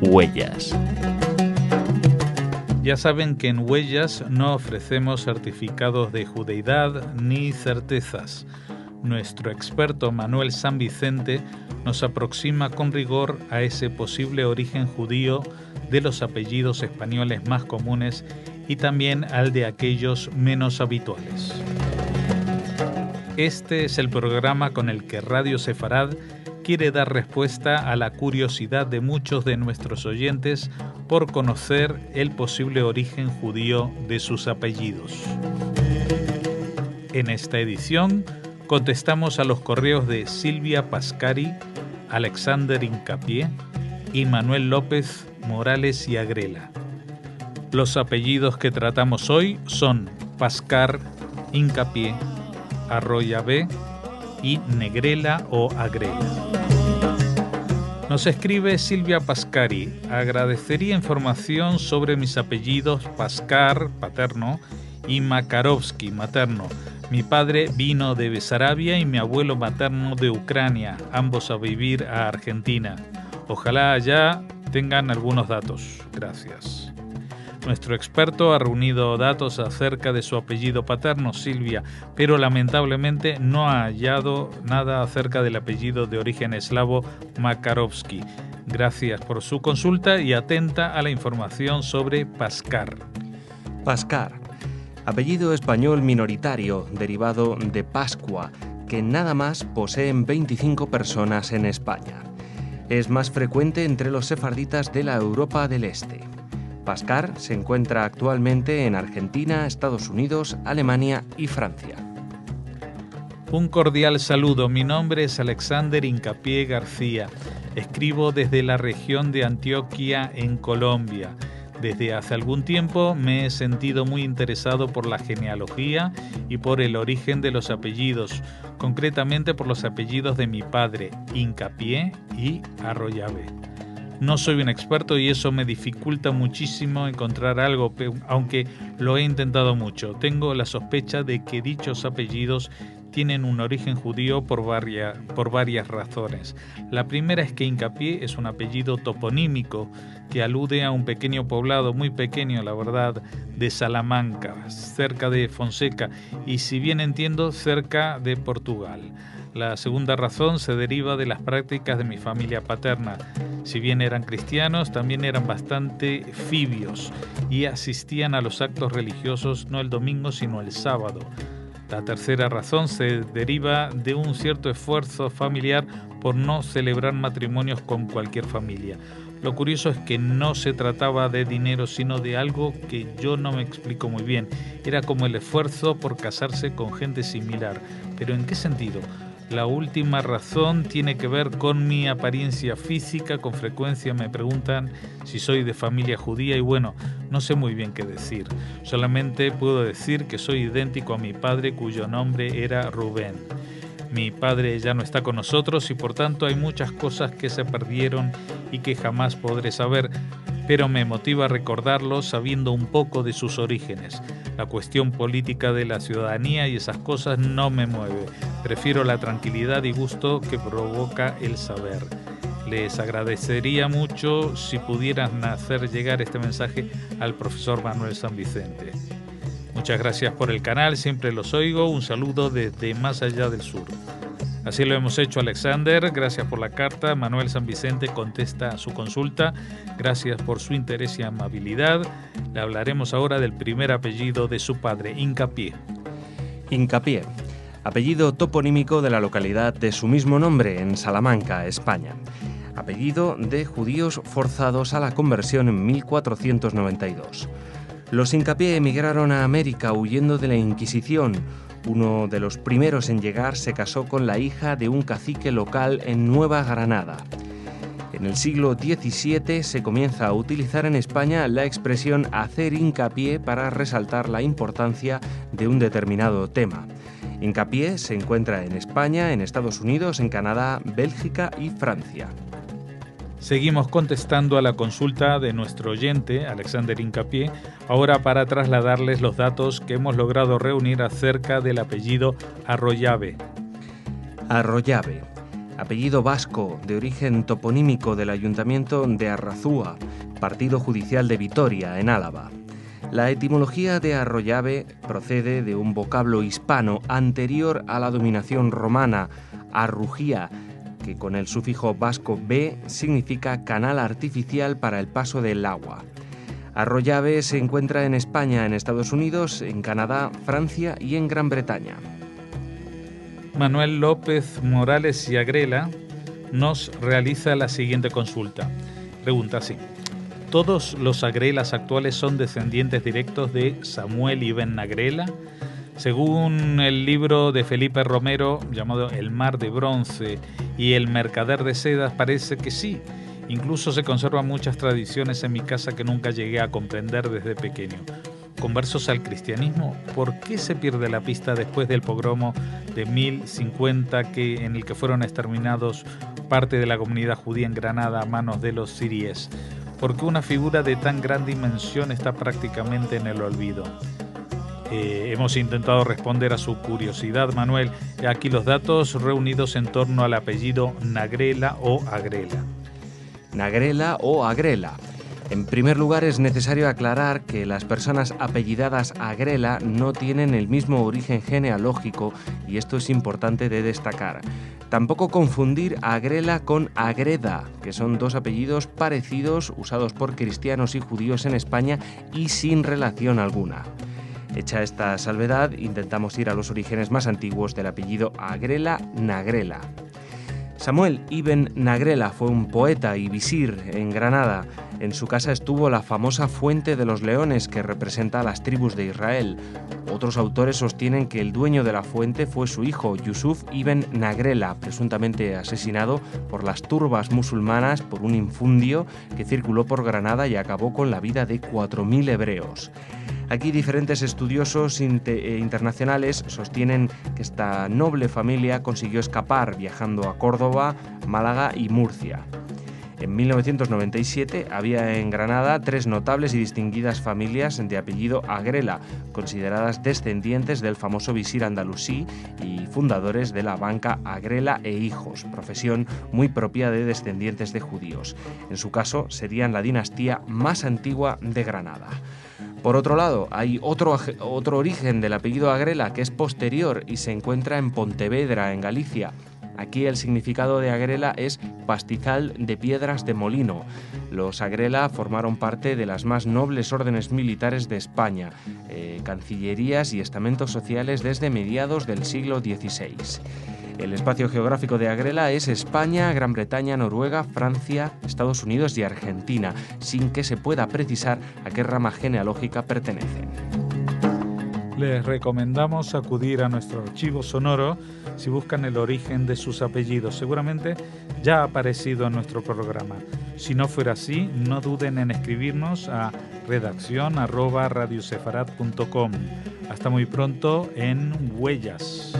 Huellas. Ya saben que en Huellas no ofrecemos certificados de judeidad ni certezas. Nuestro experto Manuel San Vicente nos aproxima con rigor a ese posible origen judío de los apellidos españoles más comunes y también al de aquellos menos habituales. Este es el programa con el que Radio Sefarad quiere dar respuesta a la curiosidad de muchos de nuestros oyentes por conocer el posible origen judío de sus apellidos. En esta edición contestamos a los correos de Silvia Pascari, Alexander Incapié y Manuel López Morales y Agrela. Los apellidos que tratamos hoy son Pascar, Incapié, Arroya B y Negrela o Agrela. Nos escribe Silvia Pascari. Agradecería información sobre mis apellidos Pascar, paterno, y Makarovsky, materno. Mi padre vino de Besarabia y mi abuelo materno de Ucrania, ambos a vivir a Argentina. Ojalá allá tengan algunos datos. Gracias. Nuestro experto ha reunido datos acerca de su apellido paterno, Silvia, pero lamentablemente no ha hallado nada acerca del apellido de origen eslavo Makarovsky. Gracias por su consulta y atenta a la información sobre Pascar. Pascar, apellido español minoritario derivado de Pascua, que nada más poseen 25 personas en España. Es más frecuente entre los sefarditas de la Europa del Este. Pascar se encuentra actualmente en Argentina, Estados Unidos, Alemania y Francia. Un cordial saludo, mi nombre es Alexander Incapié García. Escribo desde la región de Antioquia, en Colombia. Desde hace algún tiempo me he sentido muy interesado por la genealogía y por el origen de los apellidos, concretamente por los apellidos de mi padre, Incapié y Arroyave. No soy un experto y eso me dificulta muchísimo encontrar algo, aunque lo he intentado mucho. Tengo la sospecha de que dichos apellidos tienen un origen judío por, varias razones. La primera es que Incapié es un apellido toponímico que alude a un pequeño poblado, muy pequeño la verdad, de Salamanca, cerca de Fonseca y si bien entiendo, cerca de Portugal. La segunda razón se deriva de las prácticas de mi familia paterna. Si bien eran cristianos, también eran bastante fibios y asistían a los actos religiosos no el domingo sino el sábado. La tercera razón se deriva de un cierto esfuerzo familiar por no celebrar matrimonios con cualquier familia. Lo curioso es que no se trataba de dinero, sino de algo que yo no me explico muy bien. Era como el esfuerzo por casarse con gente similar. ¿Pero en qué sentido? La última razón tiene que ver con mi apariencia física. Con frecuencia me preguntan si soy de familia judía y bueno, no sé muy bien qué decir. Solamente puedo decir que soy idéntico a mi padre cuyo nombre era Rubén. Mi padre ya no está con nosotros y por tanto hay muchas cosas que se perdieron y que jamás podré saber, pero me motiva recordarlo sabiendo un poco de sus orígenes. La cuestión política de la ciudadanía y esas cosas no me mueve. Prefiero la tranquilidad y gusto que provoca el saber. Les agradecería mucho si pudieran hacer llegar este mensaje al profesor Manuel San Vicente. Muchas gracias por el canal, siempre los oigo. Un saludo desde más allá del sur. Así lo hemos hecho Alexander, gracias por la carta. Manuel San Vicente contesta su consulta. Gracias por su interés y amabilidad. Le hablaremos ahora del primer apellido de su padre, Incapié. Incapié, apellido toponímico de la localidad de su mismo nombre, en Salamanca, España. Apellido de judíos forzados a la conversión en 1492. Los Incapié emigraron a América huyendo de la Inquisición uno de los primeros en llegar se casó con la hija de un cacique local en Nueva Granada. En el siglo XVII se comienza a utilizar en España la expresión hacer hincapié para resaltar la importancia de un determinado tema. Hincapié se encuentra en España, en Estados Unidos, en Canadá, Bélgica y Francia. Seguimos contestando a la consulta de nuestro oyente, Alexander Incapié, ahora para trasladarles los datos que hemos logrado reunir acerca del apellido Arroyave. Arroyave, apellido vasco de origen toponímico del ayuntamiento de Arrazúa, partido judicial de Vitoria, en Álava. La etimología de Arroyave procede de un vocablo hispano anterior a la dominación romana, arrugía, que con el sufijo vasco B significa canal artificial para el paso del agua. Arroyave se encuentra en España, en Estados Unidos, en Canadá, Francia y en Gran Bretaña. Manuel López Morales y Agrela nos realiza la siguiente consulta. Pregunta así. ¿Todos los Agrelas actuales son descendientes directos de Samuel Ibn Agrela? Según el libro de Felipe Romero llamado El mar de bronce y El mercader de sedas, parece que sí. Incluso se conservan muchas tradiciones en mi casa que nunca llegué a comprender desde pequeño. Conversos al cristianismo, ¿por qué se pierde la pista después del pogromo de 1050 que, en el que fueron exterminados parte de la comunidad judía en Granada a manos de los siríes? ¿Por qué una figura de tan gran dimensión está prácticamente en el olvido? Eh, hemos intentado responder a su curiosidad, Manuel. Aquí los datos reunidos en torno al apellido Nagrela o Agrela. Nagrela o Agrela. En primer lugar, es necesario aclarar que las personas apellidadas Agrela no tienen el mismo origen genealógico y esto es importante de destacar. Tampoco confundir Agrela con Agreda, que son dos apellidos parecidos usados por cristianos y judíos en España y sin relación alguna. Hecha esta salvedad, intentamos ir a los orígenes más antiguos del apellido Agrela Nagrela. Samuel Ibn Nagrela fue un poeta y visir en Granada. En su casa estuvo la famosa Fuente de los Leones que representa a las tribus de Israel. Otros autores sostienen que el dueño de la fuente fue su hijo, Yusuf Ibn Nagrela, presuntamente asesinado por las turbas musulmanas por un infundio que circuló por Granada y acabó con la vida de 4.000 hebreos. Aquí diferentes estudiosos eh, internacionales sostienen que esta noble familia consiguió escapar viajando a Córdoba, Málaga y Murcia. En 1997 había en Granada tres notables y distinguidas familias de apellido Agrela, consideradas descendientes del famoso visir andalusí y fundadores de la banca Agrela e Hijos, profesión muy propia de descendientes de judíos. En su caso, serían la dinastía más antigua de Granada. Por otro lado, hay otro, otro origen del apellido Agrela que es posterior y se encuentra en Pontevedra, en Galicia. Aquí el significado de Agrela es pastizal de piedras de molino. Los Agrela formaron parte de las más nobles órdenes militares de España, eh, cancillerías y estamentos sociales desde mediados del siglo XVI. El espacio geográfico de Agrela es España, Gran Bretaña, Noruega, Francia, Estados Unidos y Argentina, sin que se pueda precisar a qué rama genealógica pertenecen. Les recomendamos acudir a nuestro archivo sonoro si buscan el origen de sus apellidos. Seguramente ya ha aparecido en nuestro programa. Si no fuera así, no duden en escribirnos a redacción Hasta muy pronto en Huellas.